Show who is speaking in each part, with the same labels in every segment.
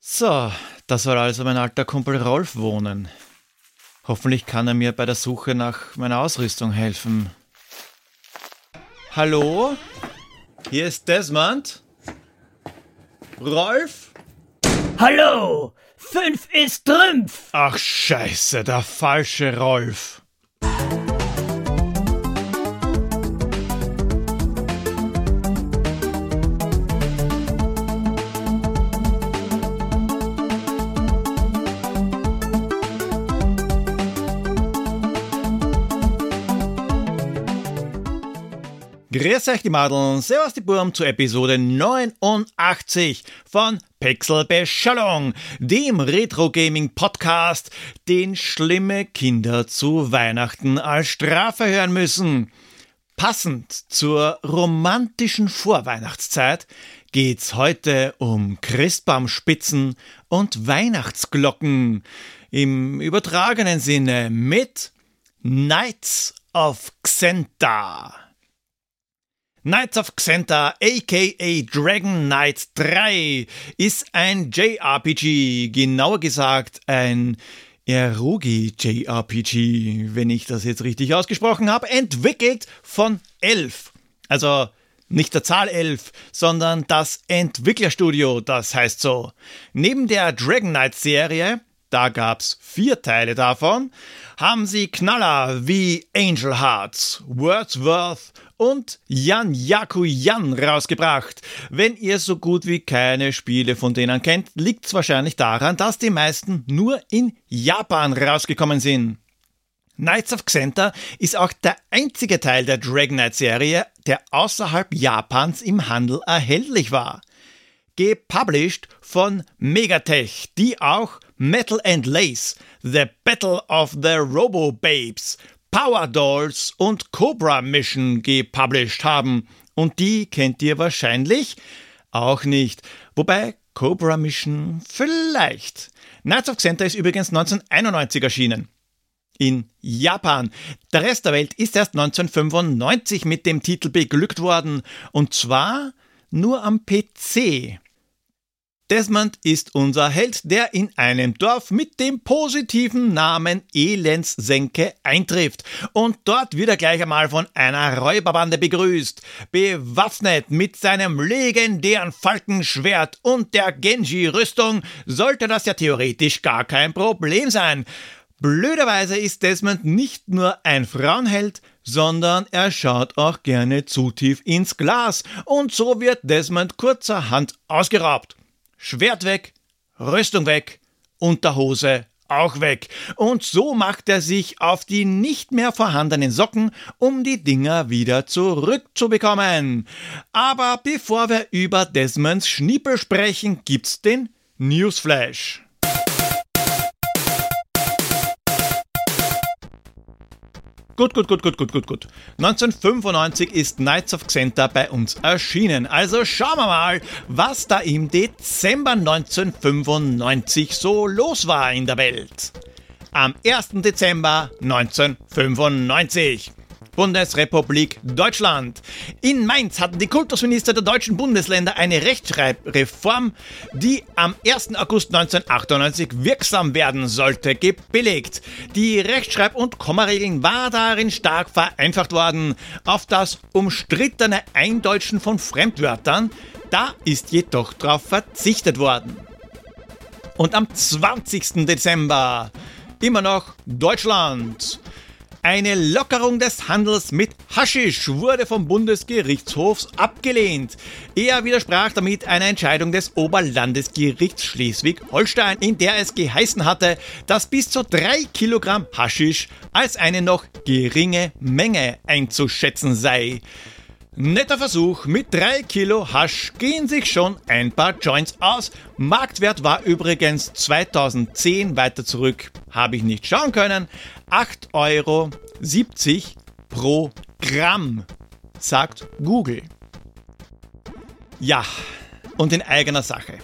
Speaker 1: So, da soll also mein alter Kumpel Rolf wohnen. Hoffentlich kann er mir bei der Suche nach meiner Ausrüstung helfen. Hallo? Hier ist Desmond? Rolf?
Speaker 2: Hallo! Fünf ist Trümpf!
Speaker 1: Ach scheiße, der falsche Rolf. Grüß euch die Madeln, servus die Burm zur Episode 89 von Pixelbeschallung, dem Retro-Gaming-Podcast, den schlimme Kinder zu Weihnachten als Strafe hören müssen. Passend zur romantischen Vorweihnachtszeit geht's heute um Christbaumspitzen und Weihnachtsglocken. Im übertragenen Sinne mit Knights of Xenta. Knights of Xenta, aka Dragon Knight 3, ist ein JRPG, genauer gesagt ein Erugi JRPG, wenn ich das jetzt richtig ausgesprochen habe, entwickelt von Elf. Also nicht der Zahl 11, sondern das Entwicklerstudio, das heißt so. Neben der Dragon Knight Serie, da gab's vier Teile davon, haben sie Knaller wie Angel Hearts, Wordsworth und Jan Yaku Jan rausgebracht. Wenn ihr so gut wie keine Spiele von denen kennt, liegt's wahrscheinlich daran, dass die meisten nur in Japan rausgekommen sind. Knights of Xenta ist auch der einzige Teil der Dragon Knight Serie, der außerhalb Japans im Handel erhältlich war. Gepublished von Megatech, die auch Metal and Lace, The Battle of the Robo Babes, Power Dolls und Cobra Mission gepublished haben. Und die kennt ihr wahrscheinlich auch nicht. Wobei Cobra Mission vielleicht. Knights of Xenta ist übrigens 1991 erschienen. In Japan. Der Rest der Welt ist erst 1995 mit dem Titel beglückt worden. Und zwar nur am PC. Desmond ist unser Held, der in einem Dorf mit dem positiven Namen Elendssenke eintrifft und dort wieder gleich einmal von einer Räuberbande begrüßt. Bewaffnet mit seinem legendären Falkenschwert und der Genji-Rüstung sollte das ja theoretisch gar kein Problem sein. Blöderweise ist Desmond nicht nur ein Frauenheld, sondern er schaut auch gerne zu tief ins Glas und so wird Desmond kurzerhand ausgeraubt. Schwert weg, Rüstung weg, Unterhose auch weg. Und so macht er sich auf die nicht mehr vorhandenen Socken, um die Dinger wieder zurückzubekommen. Aber bevor wir über Desmonds Schniepel sprechen, gibt's den Newsflash. Gut, gut, gut, gut, gut, gut, gut. 1995 ist Knights of Xenta bei uns erschienen. Also schauen wir mal, was da im Dezember 1995 so los war in der Welt. Am 1. Dezember 1995. Bundesrepublik Deutschland. In Mainz hatten die Kultusminister der deutschen Bundesländer eine Rechtschreibreform, die am 1. August 1998 wirksam werden sollte, gebilligt. Die Rechtschreib- und Kommaregeln war darin stark vereinfacht worden. Auf das umstrittene Eindeutschen von Fremdwörtern, da ist jedoch darauf verzichtet worden. Und am 20. Dezember immer noch Deutschland. Eine Lockerung des Handels mit Haschisch wurde vom Bundesgerichtshof abgelehnt. Er widersprach damit einer Entscheidung des Oberlandesgerichts Schleswig-Holstein, in der es geheißen hatte, dass bis zu drei Kilogramm Haschisch als eine noch geringe Menge einzuschätzen sei. Netter Versuch, mit 3 Kilo Hasch gehen sich schon ein paar Joints aus. Marktwert war übrigens 2010, weiter zurück habe ich nicht schauen können, 8,70 Euro pro Gramm, sagt Google. Ja, und in eigener Sache.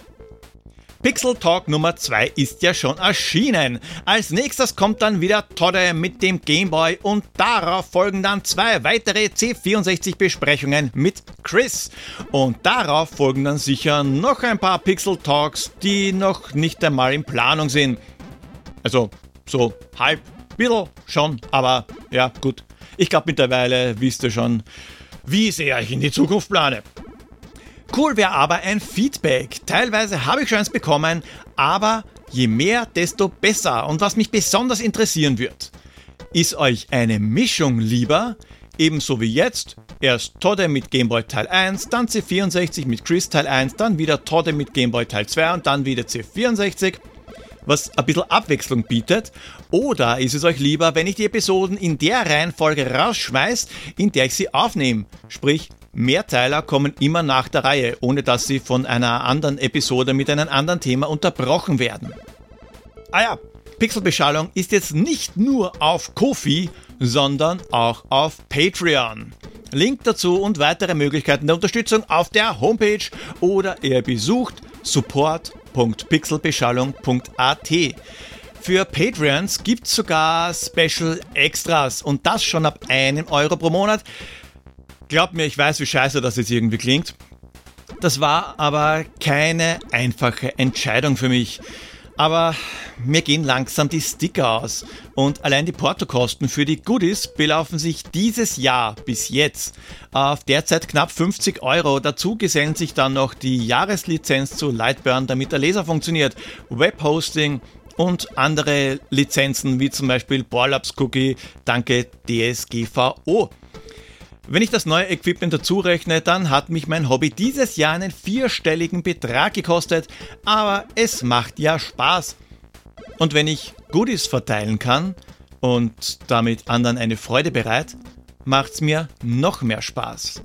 Speaker 1: Pixel Talk Nummer 2 ist ja schon erschienen. Als nächstes kommt dann wieder Todde mit dem Gameboy und darauf folgen dann zwei weitere C64 Besprechungen mit Chris. Und darauf folgen dann sicher noch ein paar Pixel Talks, die noch nicht einmal in Planung sind. Also so halb, bisschen schon, aber ja gut. Ich glaube mittlerweile wisst ihr schon, wie sehr ich in die Zukunft plane. Cool wäre aber ein Feedback. Teilweise habe ich schon eins bekommen, aber je mehr, desto besser. Und was mich besonders interessieren wird, ist euch eine Mischung lieber, ebenso wie jetzt, erst Todde mit Gameboy Teil 1, dann C64 mit Chris Teil 1, dann wieder Todde mit Gameboy Teil 2 und dann wieder C64 was ein bisschen Abwechslung bietet? Oder ist es euch lieber, wenn ich die Episoden in der Reihenfolge rausschmeiß, in der ich sie aufnehme? Sprich, Mehrteiler kommen immer nach der Reihe, ohne dass sie von einer anderen Episode mit einem anderen Thema unterbrochen werden. Ah ja, Pixelbeschallung ist jetzt nicht nur auf Kofi, sondern auch auf Patreon. Link dazu und weitere Möglichkeiten der Unterstützung auf der Homepage oder ihr besucht support.pixelbeschallung.at. Für Patreons gibt es sogar Special Extras und das schon ab einem Euro pro Monat. Glaubt mir, ich weiß, wie scheiße das jetzt irgendwie klingt. Das war aber keine einfache Entscheidung für mich. Aber mir gehen langsam die Sticker aus und allein die Portokosten für die Goodies belaufen sich dieses Jahr bis jetzt auf derzeit knapp 50 Euro. Dazu gesellen sich dann noch die Jahreslizenz zu Lightburn, damit der Laser funktioniert, Webhosting und andere Lizenzen wie zum Beispiel Borlabs Cookie, danke DSGVO. Wenn ich das neue Equipment dazu rechne, dann hat mich mein Hobby dieses Jahr einen vierstelligen Betrag gekostet, aber es macht ja Spaß. Und wenn ich Goodies verteilen kann und damit anderen eine Freude bereit, macht's mir noch mehr Spaß.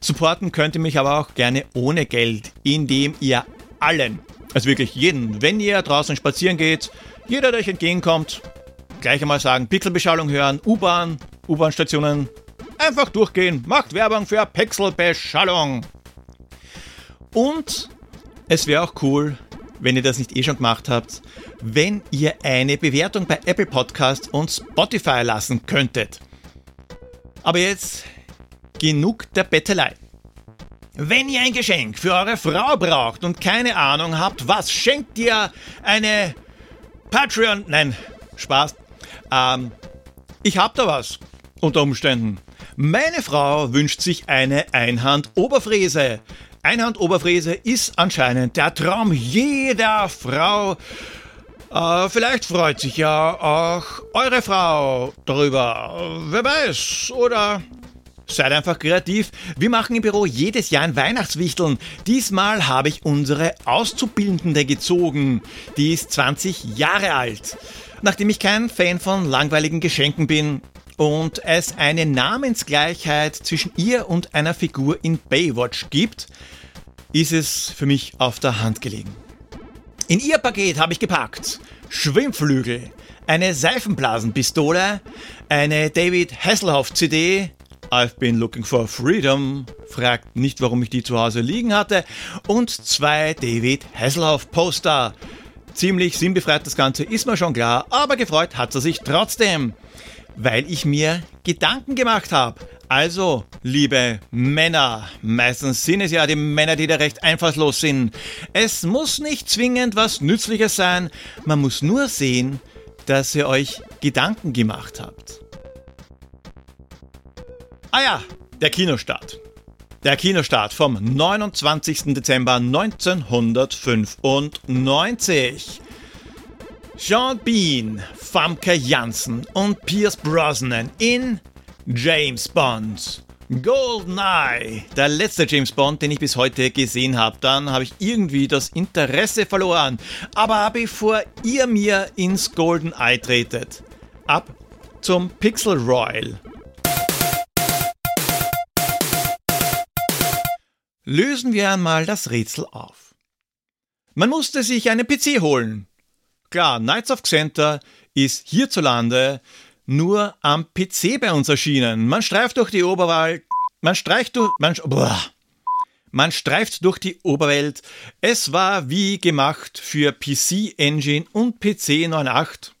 Speaker 1: Supporten könnt ihr mich aber auch gerne ohne Geld, indem ihr allen, also wirklich jeden, wenn ihr draußen spazieren geht, jeder, der euch entgegenkommt, gleich einmal sagen, Pixelbeschallung hören, U-Bahn, U-Bahn-Stationen, Einfach durchgehen, macht Werbung für Pixelbeschallung. Und es wäre auch cool, wenn ihr das nicht eh schon gemacht habt, wenn ihr eine Bewertung bei Apple Podcast und Spotify lassen könntet. Aber jetzt genug der Bettelei. Wenn ihr ein Geschenk für eure Frau braucht und keine Ahnung habt, was schenkt ihr eine Patreon? Nein, Spaß. Ähm, ich hab da was. Unter Umständen. Meine Frau wünscht sich eine Einhand-Oberfräse. Einhand-Oberfräse ist anscheinend der Traum jeder Frau. Äh, vielleicht freut sich ja auch eure Frau darüber. Wer weiß. Oder Seid einfach kreativ. Wir machen im Büro jedes Jahr ein Weihnachtswichteln. Diesmal habe ich unsere Auszubildende gezogen. Die ist 20 Jahre alt. Nachdem ich kein Fan von langweiligen Geschenken bin, und es eine Namensgleichheit zwischen ihr und einer Figur in Baywatch gibt, ist es für mich auf der Hand gelegen. In ihr Paket habe ich gepackt Schwimmflügel, eine Seifenblasenpistole, eine David Hasselhoff CD, I've been looking for freedom, fragt nicht, warum ich die zu Hause liegen hatte, und zwei David Hasselhoff Poster. Ziemlich sinnbefreit das Ganze, ist mir schon klar, aber gefreut hat er sich trotzdem weil ich mir Gedanken gemacht habe. Also, liebe Männer, meistens sind es ja die Männer, die da recht einfallslos sind. Es muss nicht zwingend was Nützliches sein, man muss nur sehen, dass ihr euch Gedanken gemacht habt. Ah ja, der Kinostart. Der Kinostart vom 29. Dezember 1995. Sean Bean, Famke Janssen und Pierce Brosnan in James Bond. Goldeneye, der letzte James Bond, den ich bis heute gesehen habe. Dann habe ich irgendwie das Interesse verloren. Aber bevor ihr mir ins Goldeneye tretet, ab zum Pixel Royal. Lösen wir einmal das Rätsel auf. Man musste sich einen PC holen, Klar, Knights of Xenter ist hierzulande nur am PC bei uns erschienen. Man streift durch die Oberwahl, man streicht durch, man, Man streift durch die Oberwelt. Es war wie gemacht für PC Engine und PC 9.8.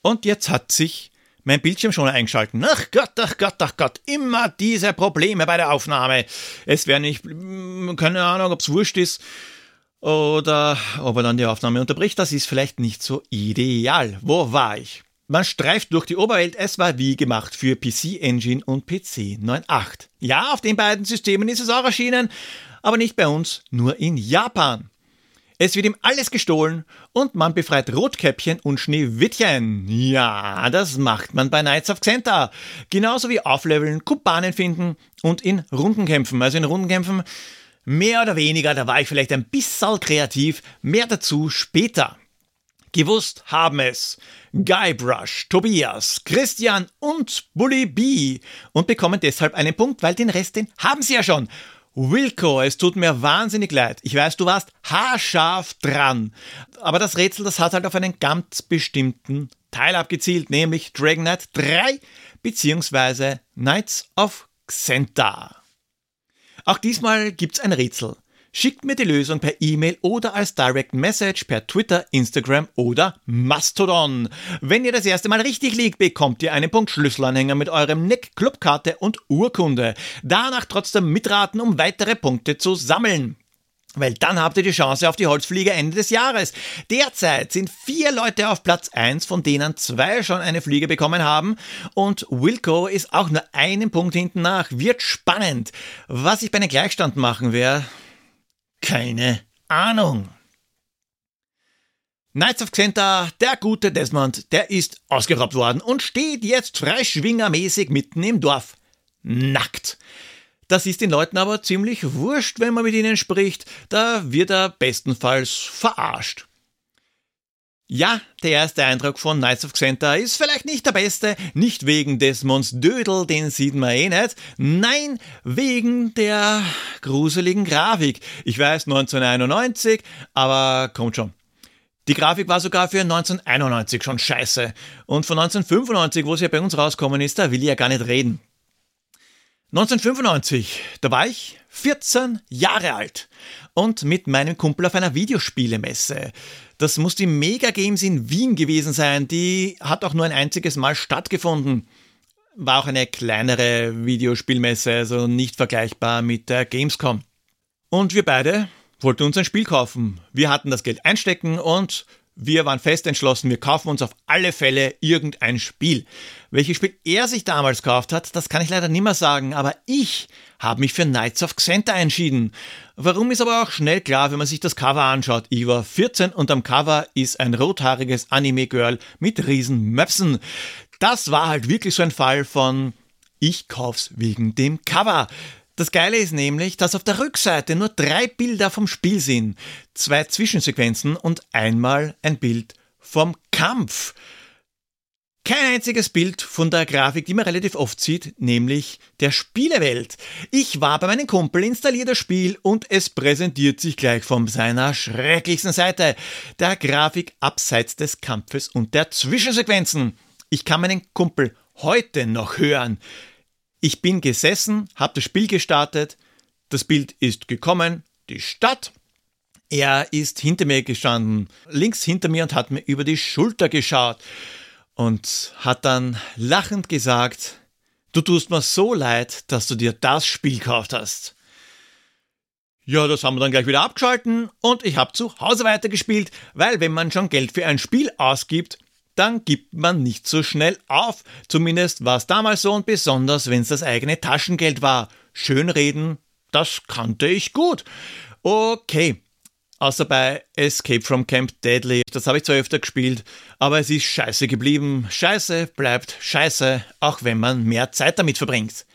Speaker 1: Und jetzt hat sich mein Bildschirm schon eingeschalten. Ach Gott, ach Gott, ach Gott, immer diese Probleme bei der Aufnahme. Es wäre nicht, mm, keine Ahnung, ob es wurscht ist oder ob er dann die Aufnahme unterbricht. Das ist vielleicht nicht so ideal. Wo war ich? Man streift durch die Oberwelt, es war wie gemacht für PC Engine und PC 9.8. Ja, auf den beiden Systemen ist es auch erschienen, aber nicht bei uns, nur in Japan. Es wird ihm alles gestohlen und man befreit Rotkäppchen und Schneewittchen. Ja, das macht man bei Knights of Xenta. Genauso wie aufleveln, Kumpanen finden und in Rundenkämpfen. Also in Rundenkämpfen mehr oder weniger, da war ich vielleicht ein bisschen kreativ, mehr dazu später. Gewusst haben es Guybrush, Tobias, Christian und Bully B und bekommen deshalb einen Punkt, weil den Rest, den haben sie ja schon. Wilco, es tut mir wahnsinnig leid. Ich weiß, du warst haarscharf dran. Aber das Rätsel, das hat halt auf einen ganz bestimmten Teil abgezielt, nämlich Dragon Knight 3 bzw. Knights of Xenta. Auch diesmal gibt's ein Rätsel. Schickt mir die Lösung per E-Mail oder als Direct Message per Twitter, Instagram oder Mastodon. Wenn ihr das erste Mal richtig liegt, bekommt ihr einen Punkt Schlüsselanhänger mit eurem Nick, Clubkarte und Urkunde. Danach trotzdem mitraten, um weitere Punkte zu sammeln. Weil dann habt ihr die Chance auf die Holzfliege Ende des Jahres. Derzeit sind vier Leute auf Platz 1, von denen zwei schon eine Fliege bekommen haben. Und Wilco ist auch nur einen Punkt hinten nach. Wird spannend. Was ich bei einem Gleichstand machen werde, keine Ahnung. Knights of Xenta, der gute Desmond, der ist ausgeraubt worden und steht jetzt freischwingermäßig mitten im Dorf. Nackt. Das ist den Leuten aber ziemlich wurscht, wenn man mit ihnen spricht, da wird er bestenfalls verarscht. Ja, der erste Eindruck von Knights of Xenta ist vielleicht nicht der beste, nicht wegen Desmonds Dödel, den sieht man eh nicht, nein, wegen der gruseligen Grafik. Ich weiß, 1991, aber kommt schon. Die Grafik war sogar für 1991 schon scheiße. Und von 1995, wo sie ja bei uns rauskommen ist, da will ich ja gar nicht reden. 1995, da war ich 14 Jahre alt und mit meinem Kumpel auf einer Videospielemesse. Das muss die Mega Games in Wien gewesen sein. Die hat auch nur ein einziges Mal stattgefunden. War auch eine kleinere Videospielmesse, also nicht vergleichbar mit der Gamescom. Und wir beide wollten uns ein Spiel kaufen. Wir hatten das Geld einstecken und wir waren fest entschlossen, wir kaufen uns auf alle Fälle irgendein Spiel. Welches Spiel er sich damals gekauft hat, das kann ich leider nicht mehr sagen, aber ich habe mich für Knights of Xenta entschieden. Warum ist aber auch schnell klar, wenn man sich das Cover anschaut. Ich war 14 und am Cover ist ein rothaariges Anime-Girl mit riesen Möpsen. Das war halt wirklich so ein Fall von ich kauf's wegen dem Cover. Das Geile ist nämlich, dass auf der Rückseite nur drei Bilder vom Spiel sind, zwei Zwischensequenzen und einmal ein Bild vom Kampf. Kein einziges Bild von der Grafik, die man relativ oft sieht, nämlich der Spielewelt. Ich war bei meinem Kumpel, installiert das Spiel und es präsentiert sich gleich von seiner schrecklichsten Seite. Der Grafik abseits des Kampfes und der Zwischensequenzen. Ich kann meinen Kumpel heute noch hören. Ich bin gesessen, habe das Spiel gestartet, das Bild ist gekommen, die Stadt. Er ist hinter mir gestanden, links hinter mir und hat mir über die Schulter geschaut und hat dann lachend gesagt, du tust mir so leid, dass du dir das Spiel gekauft hast. Ja, das haben wir dann gleich wieder abgeschalten und ich habe zu Hause weitergespielt, weil wenn man schon Geld für ein Spiel ausgibt, dann gibt man nicht so schnell auf. Zumindest war es damals so und besonders, wenn es das eigene Taschengeld war. Schönreden, das kannte ich gut. Okay. Außer bei Escape from Camp Deadly. Das habe ich zwar öfter gespielt, aber es ist scheiße geblieben. Scheiße bleibt scheiße, auch wenn man mehr Zeit damit verbringt.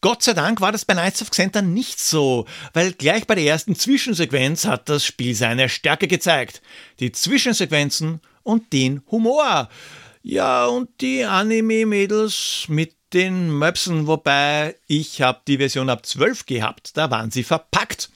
Speaker 1: Gott sei Dank war das bei Knights of Xenta nicht so, weil gleich bei der ersten Zwischensequenz hat das Spiel seine Stärke gezeigt. Die Zwischensequenzen und den Humor. Ja, und die Anime-Mädels mit den Möpsen, wobei ich habe die Version ab 12 gehabt, da waren sie verpackt.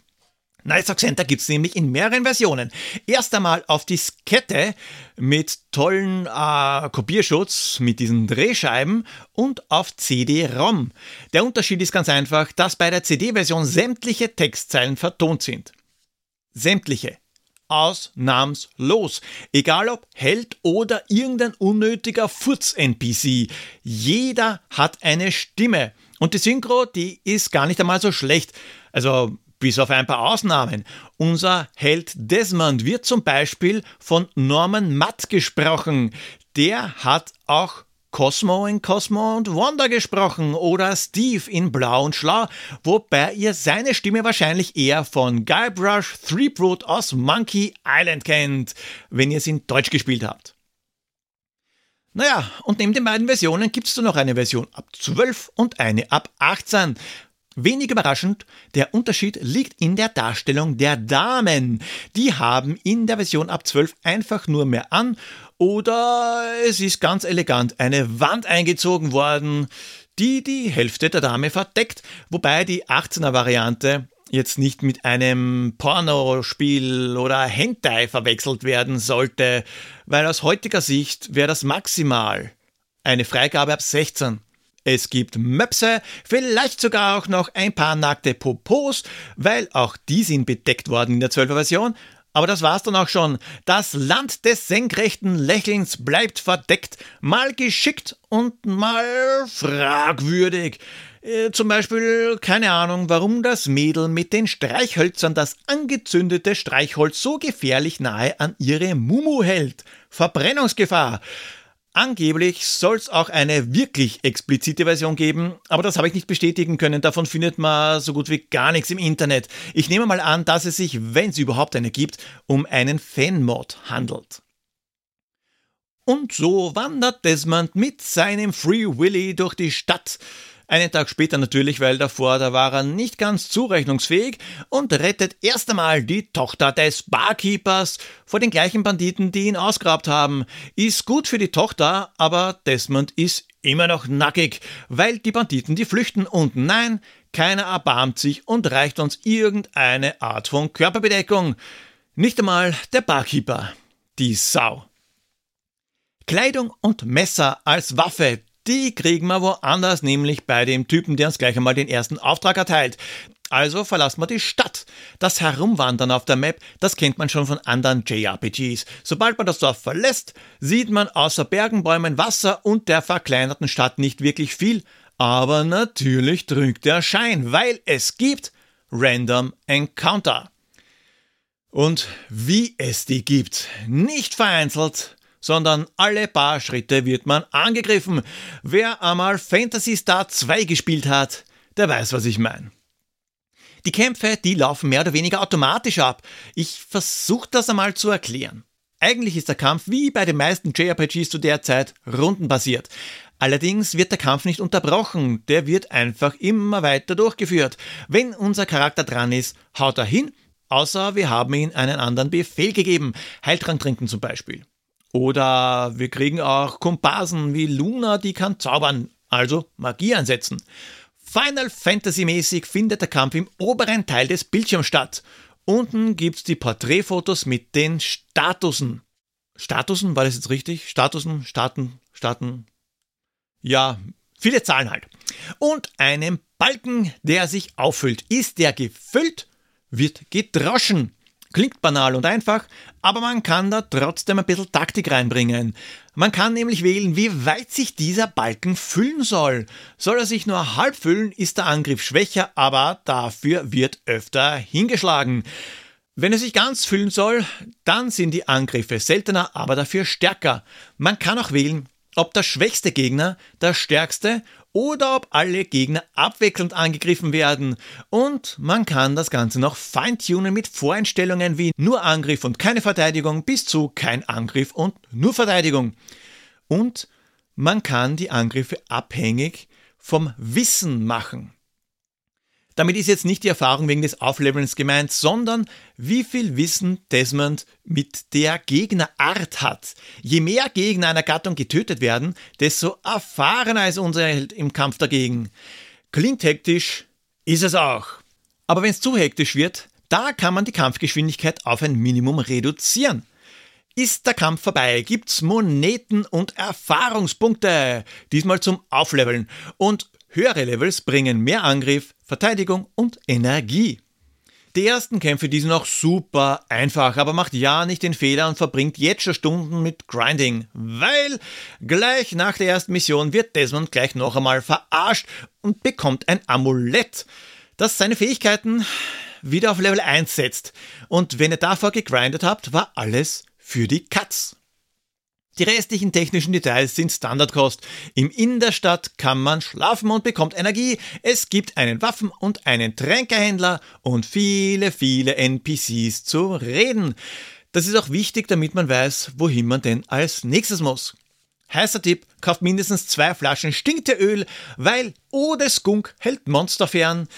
Speaker 1: Nice Center gibt es nämlich in mehreren Versionen. Erst einmal auf Diskette mit tollen äh, Kopierschutz mit diesen Drehscheiben und auf CD-ROM. Der Unterschied ist ganz einfach, dass bei der CD-Version sämtliche Textzeilen vertont sind. Sämtliche. Ausnahmslos. Egal ob Held oder irgendein unnötiger Furz-NPC. Jeder hat eine Stimme. Und die Synchro, die ist gar nicht einmal so schlecht. Also bis auf ein paar Ausnahmen. Unser Held Desmond wird zum Beispiel von Norman Matt gesprochen. Der hat auch Cosmo in Cosmo und Wanda gesprochen oder Steve in Blau und Schlau, wobei ihr seine Stimme wahrscheinlich eher von Guybrush Threepwood aus Monkey Island kennt, wenn ihr es in Deutsch gespielt habt. Naja, und neben den beiden Versionen gibt es noch eine Version ab 12 und eine ab 18. Wenig überraschend, der Unterschied liegt in der Darstellung der Damen. Die haben in der Version ab 12 einfach nur mehr an oder es ist ganz elegant eine Wand eingezogen worden, die die Hälfte der Dame verdeckt, wobei die 18er Variante jetzt nicht mit einem Pornospiel oder Hentai verwechselt werden sollte, weil aus heutiger Sicht wäre das maximal eine Freigabe ab 16. Es gibt Möpse, vielleicht sogar auch noch ein paar nackte Popos, weil auch die sind bedeckt worden in der 12er Version. Aber das war's dann auch schon. Das Land des senkrechten Lächelns bleibt verdeckt, mal geschickt und mal fragwürdig. Äh, zum Beispiel, keine Ahnung, warum das Mädel mit den Streichhölzern das angezündete Streichholz so gefährlich nahe an ihre Mumu hält. Verbrennungsgefahr. Angeblich soll es auch eine wirklich explizite Version geben, aber das habe ich nicht bestätigen können. Davon findet man so gut wie gar nichts im Internet. Ich nehme mal an, dass es sich, wenn es überhaupt eine gibt, um einen Fanmod handelt. Und so wandert Desmond mit seinem Free Willy durch die Stadt. Einen Tag später natürlich, weil davor, da war er nicht ganz zurechnungsfähig und rettet erst einmal die Tochter des Barkeepers vor den gleichen Banditen, die ihn ausgrabt haben. Ist gut für die Tochter, aber Desmond ist immer noch nackig, weil die Banditen die flüchten und nein, keiner erbarmt sich und reicht uns irgendeine Art von Körperbedeckung. Nicht einmal der Barkeeper. Die Sau. Kleidung und Messer als Waffe, die kriegen wir woanders, nämlich bei dem Typen, der uns gleich einmal den ersten Auftrag erteilt. Also verlassen wir die Stadt. Das Herumwandern auf der Map, das kennt man schon von anderen JRPGs. Sobald man das Dorf verlässt, sieht man außer Bergen, Bäumen, Wasser und der verkleinerten Stadt nicht wirklich viel. Aber natürlich drückt der Schein, weil es gibt Random Encounter. Und wie es die gibt, nicht vereinzelt, sondern alle paar Schritte wird man angegriffen. Wer einmal Fantasy Star 2 gespielt hat, der weiß, was ich meine. Die Kämpfe, die laufen mehr oder weniger automatisch ab. Ich versuche das einmal zu erklären. Eigentlich ist der Kampf wie bei den meisten JRPGs zu der Zeit rundenbasiert. Allerdings wird der Kampf nicht unterbrochen, der wird einfach immer weiter durchgeführt. Wenn unser Charakter dran ist, haut er hin, außer wir haben ihm einen anderen Befehl gegeben. Heiltrank trinken zum Beispiel. Oder wir kriegen auch Komparsen wie Luna, die kann zaubern, also Magie einsetzen. Final Fantasy mäßig findet der Kampf im oberen Teil des Bildschirms statt. Unten gibt's die Porträtfotos mit den Statusen. Statusen, war das jetzt richtig? Statusen, Starten, Starten. Ja, viele Zahlen halt. Und einem Balken, der sich auffüllt. Ist der gefüllt, wird gedroschen. Klingt banal und einfach, aber man kann da trotzdem ein bisschen Taktik reinbringen. Man kann nämlich wählen, wie weit sich dieser Balken füllen soll. Soll er sich nur halb füllen, ist der Angriff schwächer, aber dafür wird öfter hingeschlagen. Wenn er sich ganz füllen soll, dann sind die Angriffe seltener, aber dafür stärker. Man kann auch wählen, ob der schwächste Gegner der stärkste oder ob alle Gegner abwechselnd angegriffen werden. Und man kann das Ganze noch feintunen mit Voreinstellungen wie nur Angriff und keine Verteidigung bis zu kein Angriff und nur Verteidigung. Und man kann die Angriffe abhängig vom Wissen machen. Damit ist jetzt nicht die Erfahrung wegen des Auflevelns gemeint, sondern wie viel Wissen Desmond mit der Gegnerart hat. Je mehr Gegner einer Gattung getötet werden, desto erfahrener ist unser Held im Kampf dagegen. Klingt hektisch, ist es auch. Aber wenn es zu hektisch wird, Da kann man die Kampfgeschwindigkeit auf ein Minimum reduzieren. Ist der Kampf vorbei, gibt's Moneten und Erfahrungspunkte. Diesmal zum Aufleveln. Und höhere Levels bringen mehr Angriff, Verteidigung und Energie. Die ersten Kämpfe, die sind auch super einfach, aber macht ja nicht den Fehler und verbringt jetzt schon Stunden mit Grinding, weil gleich nach der ersten Mission wird Desmond gleich noch einmal verarscht und bekommt ein Amulett, das seine Fähigkeiten wieder auf Level 1 setzt. Und wenn ihr davor gegrindet habt, war alles für die Katz. Die restlichen technischen Details sind Standardkost. Im In der Stadt kann man schlafen und bekommt Energie. Es gibt einen Waffen- und einen Tränkehändler und viele, viele NPCs zu reden. Das ist auch wichtig, damit man weiß, wohin man denn als nächstes muss. Heißer Tipp, kauft mindestens zwei Flaschen Stinkteöl, weil Ode Skunk hält Monster fern.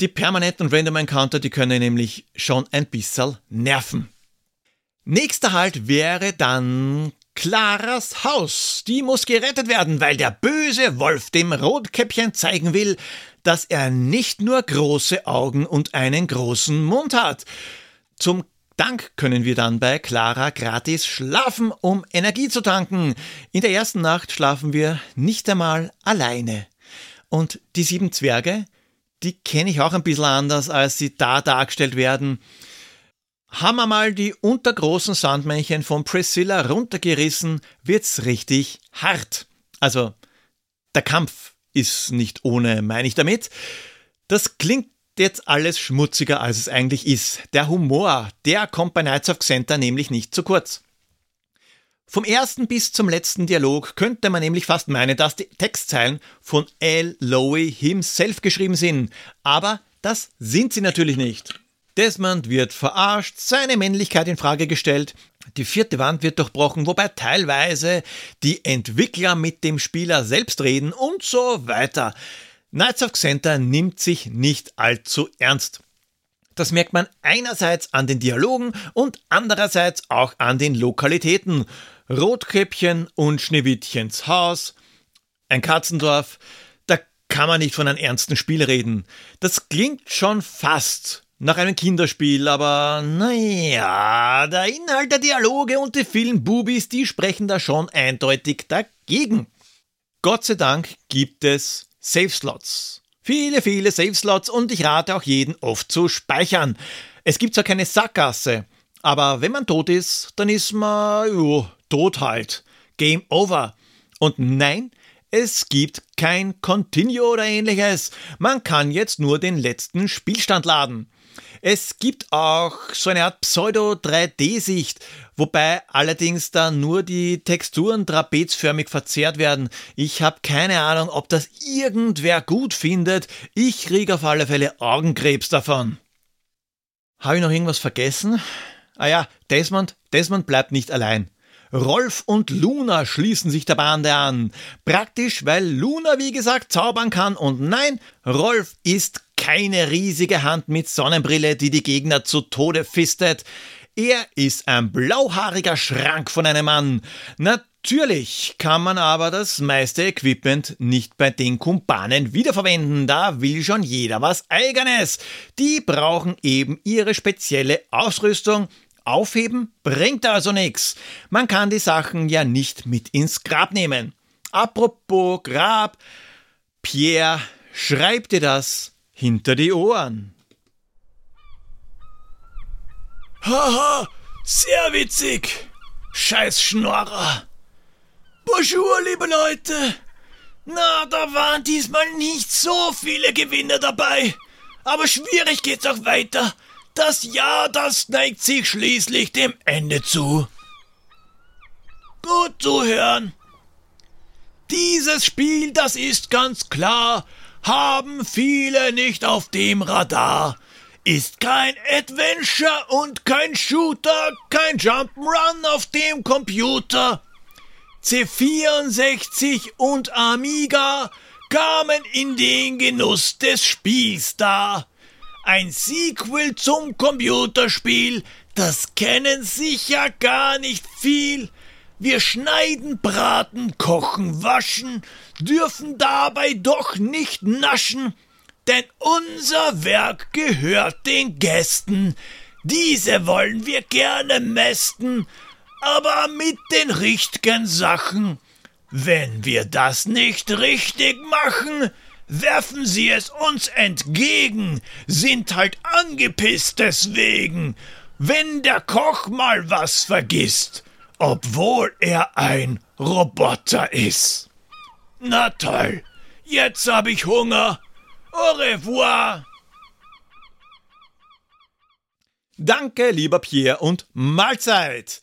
Speaker 1: Die permanenten Random Encounter, die können nämlich schon ein bisschen nerven. Nächster Halt wäre dann Claras Haus. Die muss gerettet werden, weil der böse Wolf dem Rotkäppchen zeigen will, dass er nicht nur große Augen und einen großen Mund hat. Zum Dank können wir dann bei Clara gratis schlafen, um Energie zu tanken. In der ersten Nacht schlafen wir nicht einmal alleine. Und die sieben Zwerge, die kenne ich auch ein bisschen anders, als sie da dargestellt werden. Haben wir mal die untergroßen Sandmännchen von Priscilla runtergerissen, wird's richtig hart. Also, der Kampf ist nicht ohne, meine ich damit. Das klingt jetzt alles schmutziger, als es eigentlich ist. Der Humor, der kommt bei Knights of Center nämlich nicht zu kurz. Vom ersten bis zum letzten Dialog könnte man nämlich fast meinen, dass die Textzeilen von L. Lowe himself geschrieben sind. Aber das sind sie natürlich nicht. Desmond wird verarscht, seine Männlichkeit in Frage gestellt, die vierte Wand wird durchbrochen, wobei teilweise die Entwickler mit dem Spieler selbst reden und so weiter. Knights of Center nimmt sich nicht allzu ernst. Das merkt man einerseits an den Dialogen und andererseits auch an den Lokalitäten. Rotkäppchen und Schneewittchens Haus, ein Katzendorf, da kann man nicht von einem ernsten Spiel reden. Das klingt schon fast nach einem Kinderspiel, aber naja, der Inhalt der Dialoge und die vielen Bubis, die sprechen da schon eindeutig dagegen. Gott sei Dank gibt es Save Slots. Viele, viele Save Slots und ich rate auch jeden oft zu speichern. Es gibt zwar keine Sackgasse, aber wenn man tot ist, dann ist man, jo, tot halt. Game over. Und nein, es gibt kein Continue oder ähnliches. Man kann jetzt nur den letzten Spielstand laden. Es gibt auch so eine Art Pseudo-3D-Sicht, wobei allerdings da nur die Texturen trapezförmig verzerrt werden. Ich habe keine Ahnung, ob das irgendwer gut findet. Ich kriege auf alle Fälle Augenkrebs davon. Habe ich noch irgendwas vergessen? Ah ja, Desmond, Desmond bleibt nicht allein. Rolf und Luna schließen sich der Bande an. Praktisch, weil Luna, wie gesagt, zaubern kann und nein, Rolf ist keine riesige Hand mit Sonnenbrille, die die Gegner zu Tode fistet. Er ist ein blauhaariger Schrank von einem Mann. Natürlich kann man aber das meiste Equipment nicht bei den Kumpanen wiederverwenden. Da will schon jeder was eigenes. Die brauchen eben ihre spezielle Ausrüstung. Aufheben bringt also nichts. Man kann die Sachen ja nicht mit ins Grab nehmen. Apropos Grab. Pierre, schreib dir das hinter die Ohren.
Speaker 2: Haha, sehr witzig. Scheiß Schnorrer. Bonjour, liebe Leute. Na, da waren diesmal nicht so viele Gewinner dabei. Aber schwierig geht's auch weiter. Das Jahr, das neigt sich schließlich dem Ende zu. Gut zu hören. Dieses Spiel, das ist ganz klar haben viele nicht auf dem Radar. Ist kein Adventure und kein Shooter, kein Jump'n'Run auf dem Computer. C64 und Amiga kamen in den Genuss des Spiels da. Ein Sequel zum Computerspiel, das kennen sicher gar nicht viel. Wir schneiden, braten, kochen, waschen, dürfen dabei doch nicht naschen. Denn unser Werk gehört den Gästen. Diese wollen wir gerne mästen, aber mit den richtigen Sachen. Wenn wir das nicht richtig machen, werfen sie es uns entgegen, sind halt angepisst deswegen, wenn der Koch mal was vergisst, obwohl er ein Roboter ist. Na toll, jetzt hab ich Hunger. Au revoir.
Speaker 1: Danke, lieber Pierre, und Mahlzeit.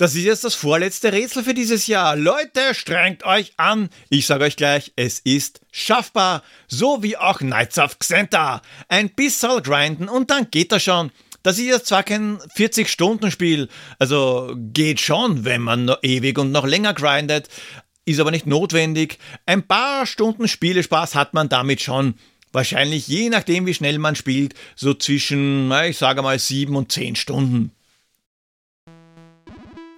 Speaker 1: Das ist jetzt das vorletzte Rätsel für dieses Jahr. Leute, strengt euch an. Ich sage euch gleich, es ist schaffbar. So wie auch Knights of Xenta. Ein bisschen grinden und dann geht das schon. Das ist jetzt zwar kein 40-Stunden-Spiel, also geht schon, wenn man noch ewig und noch länger grindet, ist aber nicht notwendig. Ein paar Stunden Spielespaß hat man damit schon. Wahrscheinlich je nachdem, wie schnell man spielt, so zwischen, ich sage mal, 7 und 10 Stunden.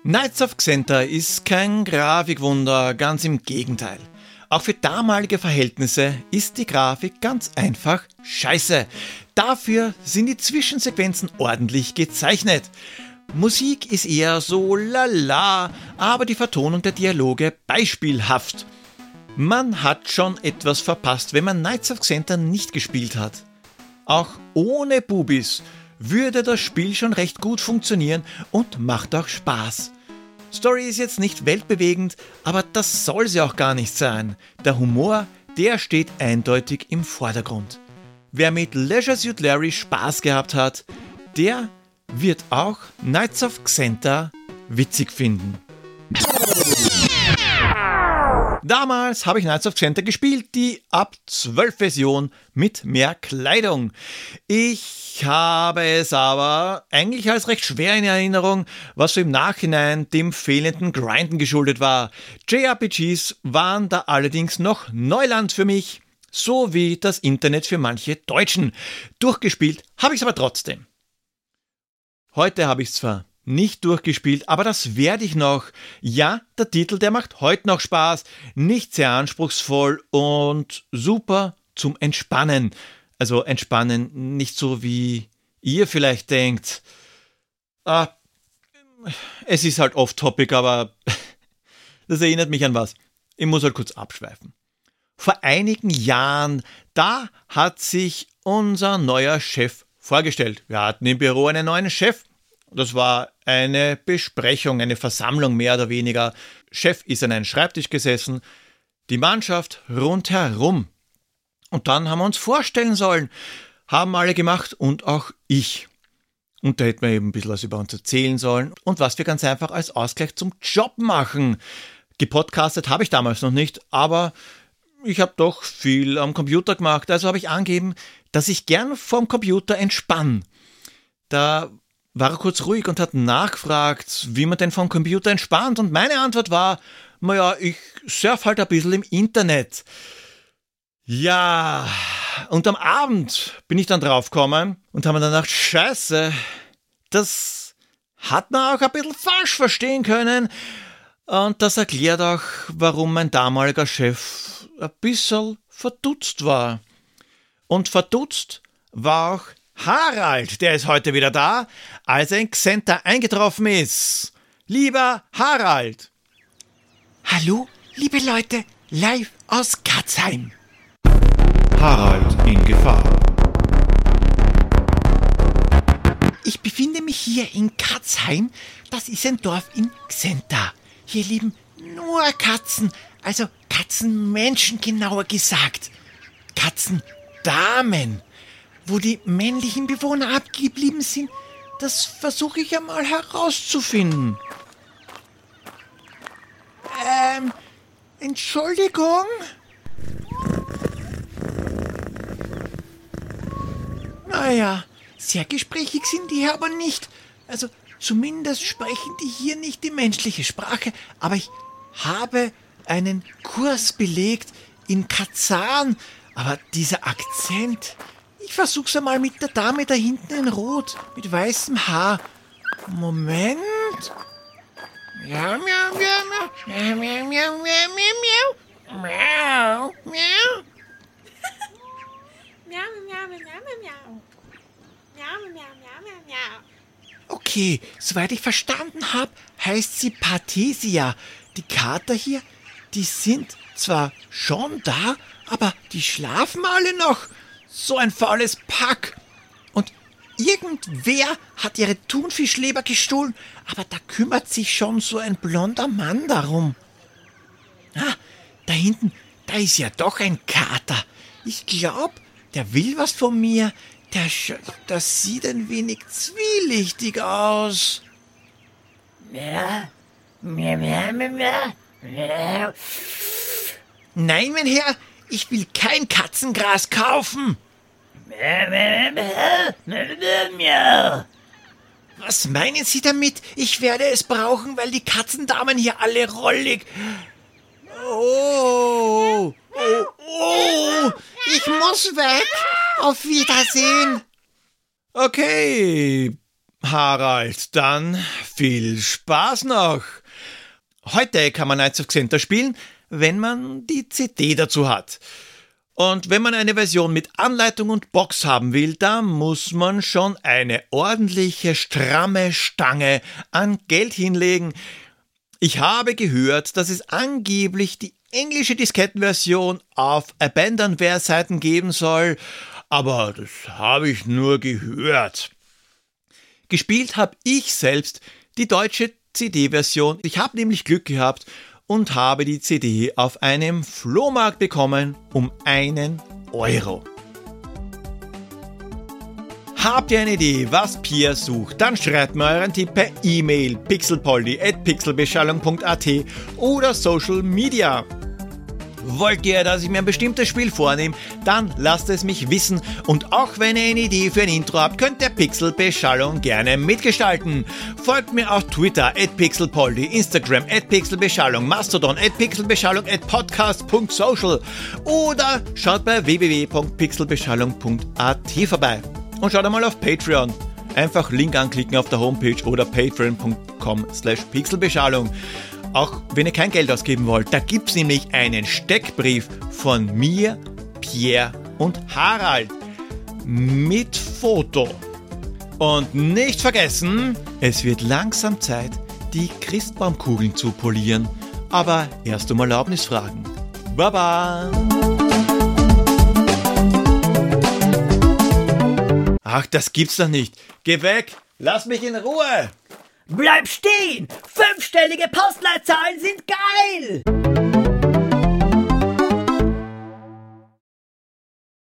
Speaker 1: Knights of Xenta ist kein Grafikwunder, ganz im Gegenteil. Auch für damalige Verhältnisse ist die Grafik ganz einfach scheiße. Dafür sind die Zwischensequenzen ordentlich gezeichnet. Musik ist eher so lala, aber die Vertonung der Dialoge beispielhaft. Man hat schon etwas verpasst, wenn man Knights of Xenta nicht gespielt hat. Auch ohne Bubis würde das Spiel schon recht gut funktionieren und macht auch Spaß. Story ist jetzt nicht weltbewegend, aber das soll sie auch gar nicht sein. Der Humor, der steht eindeutig im Vordergrund. Wer mit Leisure Suit Larry Spaß gehabt hat, der wird auch Knights of Xenta witzig finden. Damals habe ich Knights of Xenta gespielt, die ab 12 Version mit mehr Kleidung. Ich habe es aber eigentlich als recht schwer in Erinnerung, was so im Nachhinein dem fehlenden Grinden geschuldet war. JRPGs waren da allerdings noch Neuland für mich, so wie das Internet für manche Deutschen. Durchgespielt habe ich es aber trotzdem. Heute habe ich es zwar nicht durchgespielt, aber das werde ich noch. Ja, der Titel, der macht heute noch Spaß, nicht sehr anspruchsvoll und super zum Entspannen. Also entspannen, nicht so wie ihr vielleicht denkt. Ah, es ist halt off-topic, aber das erinnert mich an was. Ich muss halt kurz abschweifen. Vor einigen Jahren, da hat sich unser neuer Chef vorgestellt. Wir hatten im Büro einen neuen Chef das war eine Besprechung, eine Versammlung mehr oder weniger. Chef ist an einem Schreibtisch gesessen, die Mannschaft rundherum. Und dann haben wir uns vorstellen sollen. Haben alle gemacht und auch ich. Und da hätten wir eben ein bisschen was über uns erzählen sollen und was wir ganz einfach als Ausgleich zum Job machen. Gepodcastet habe ich damals noch nicht, aber ich habe doch viel am Computer gemacht, also habe ich angegeben, dass ich gern vom Computer entspanne. Da war er kurz ruhig und hat nachgefragt, wie man denn vom Computer entspannt. Und meine Antwort war, naja, ich surf halt ein bisschen im Internet. Ja, und am Abend bin ich dann draufgekommen und habe mir dann gedacht, scheiße, das hat man auch ein bisschen falsch verstehen können. Und das erklärt auch, warum mein damaliger Chef ein bisschen verdutzt war. Und verdutzt war auch Harald, der ist heute wieder da, als ein Xenter eingetroffen ist. Lieber Harald.
Speaker 3: Hallo, liebe Leute, live aus Katzheim.
Speaker 1: Harald in Gefahr.
Speaker 3: Ich befinde mich hier in Katzheim. Das ist ein Dorf in Xenta. Hier leben nur Katzen, also Katzenmenschen genauer gesagt. Katzendamen. Wo die männlichen Bewohner abgeblieben sind, das versuche ich einmal herauszufinden. Ähm, Entschuldigung? Naja, sehr gesprächig sind die hier aber nicht. Also zumindest sprechen die hier nicht die menschliche Sprache. Aber ich habe einen Kurs belegt in Kazan. Aber dieser Akzent, ich versuch's einmal mit der Dame da hinten in Rot, mit weißem Haar. Moment. Miau, miau, miau, miau, miau, miau, miau, miau, miau, miau, miau. Okay, soweit ich verstanden habe, heißt sie Pathesia. Die Kater hier, die sind zwar schon da, aber die schlafen alle noch. So ein faules Pack. Und irgendwer hat ihre Thunfischleber gestohlen, aber da kümmert sich schon so ein blonder Mann darum. Ah, da hinten, da ist ja doch ein Kater. Ich glaub, der will was von mir. Der Sch das sieht ein wenig zwielichtig aus. Nein, mein Herr, ich will kein Katzengras kaufen. Was meinen Sie damit? Ich werde es brauchen, weil die Katzendamen hier alle rollig. Oh, oh, oh, ich muss weg. Auf Wiedersehen.
Speaker 1: Okay, Harald, dann viel Spaß noch. Heute kann man Knights of Xenter spielen, wenn man die CD dazu hat. Und wenn man eine Version mit Anleitung und Box haben will, dann muss man schon eine ordentliche, stramme Stange an Geld hinlegen. Ich habe gehört, dass es angeblich die englische Diskettenversion auf Abandonware-Seiten geben soll, aber das habe ich nur gehört. Gespielt habe ich selbst die deutsche CD-Version. Ich habe nämlich Glück gehabt und habe die CD auf einem Flohmarkt bekommen um einen Euro. Habt ihr eine Idee, was Pia sucht? Dann schreibt mir euren Tipp per E-Mail pixelpoldi.pixelbeschallung.at oder Social Media. Wollt ihr, dass ich mir ein bestimmtes Spiel vornehme, dann lasst es mich wissen. Und auch wenn ihr eine Idee für ein Intro habt, könnt ihr Pixelbeschallung gerne mitgestalten. Folgt mir auf Twitter at pixelpoldi, Instagram at pixelbeschallung, Mastodon at pixelbeschallung at podcast.social oder schaut bei www.pixelbeschallung.at vorbei. Und schaut einmal auf Patreon. Einfach Link anklicken auf der Homepage oder patreon.com slash pixelbeschallung. Auch wenn ihr kein Geld ausgeben wollt, da gibt es nämlich einen Steckbrief von mir, Pierre und Harald mit Foto. Und nicht vergessen, es wird langsam Zeit, die Christbaumkugeln zu polieren. Aber erst um Erlaubnis fragen. Baba! Ach, das gibt's doch nicht. Geh weg! Lass mich in Ruhe!
Speaker 4: Bleib stehen! Fünfstellige Postleitzahlen sind geil!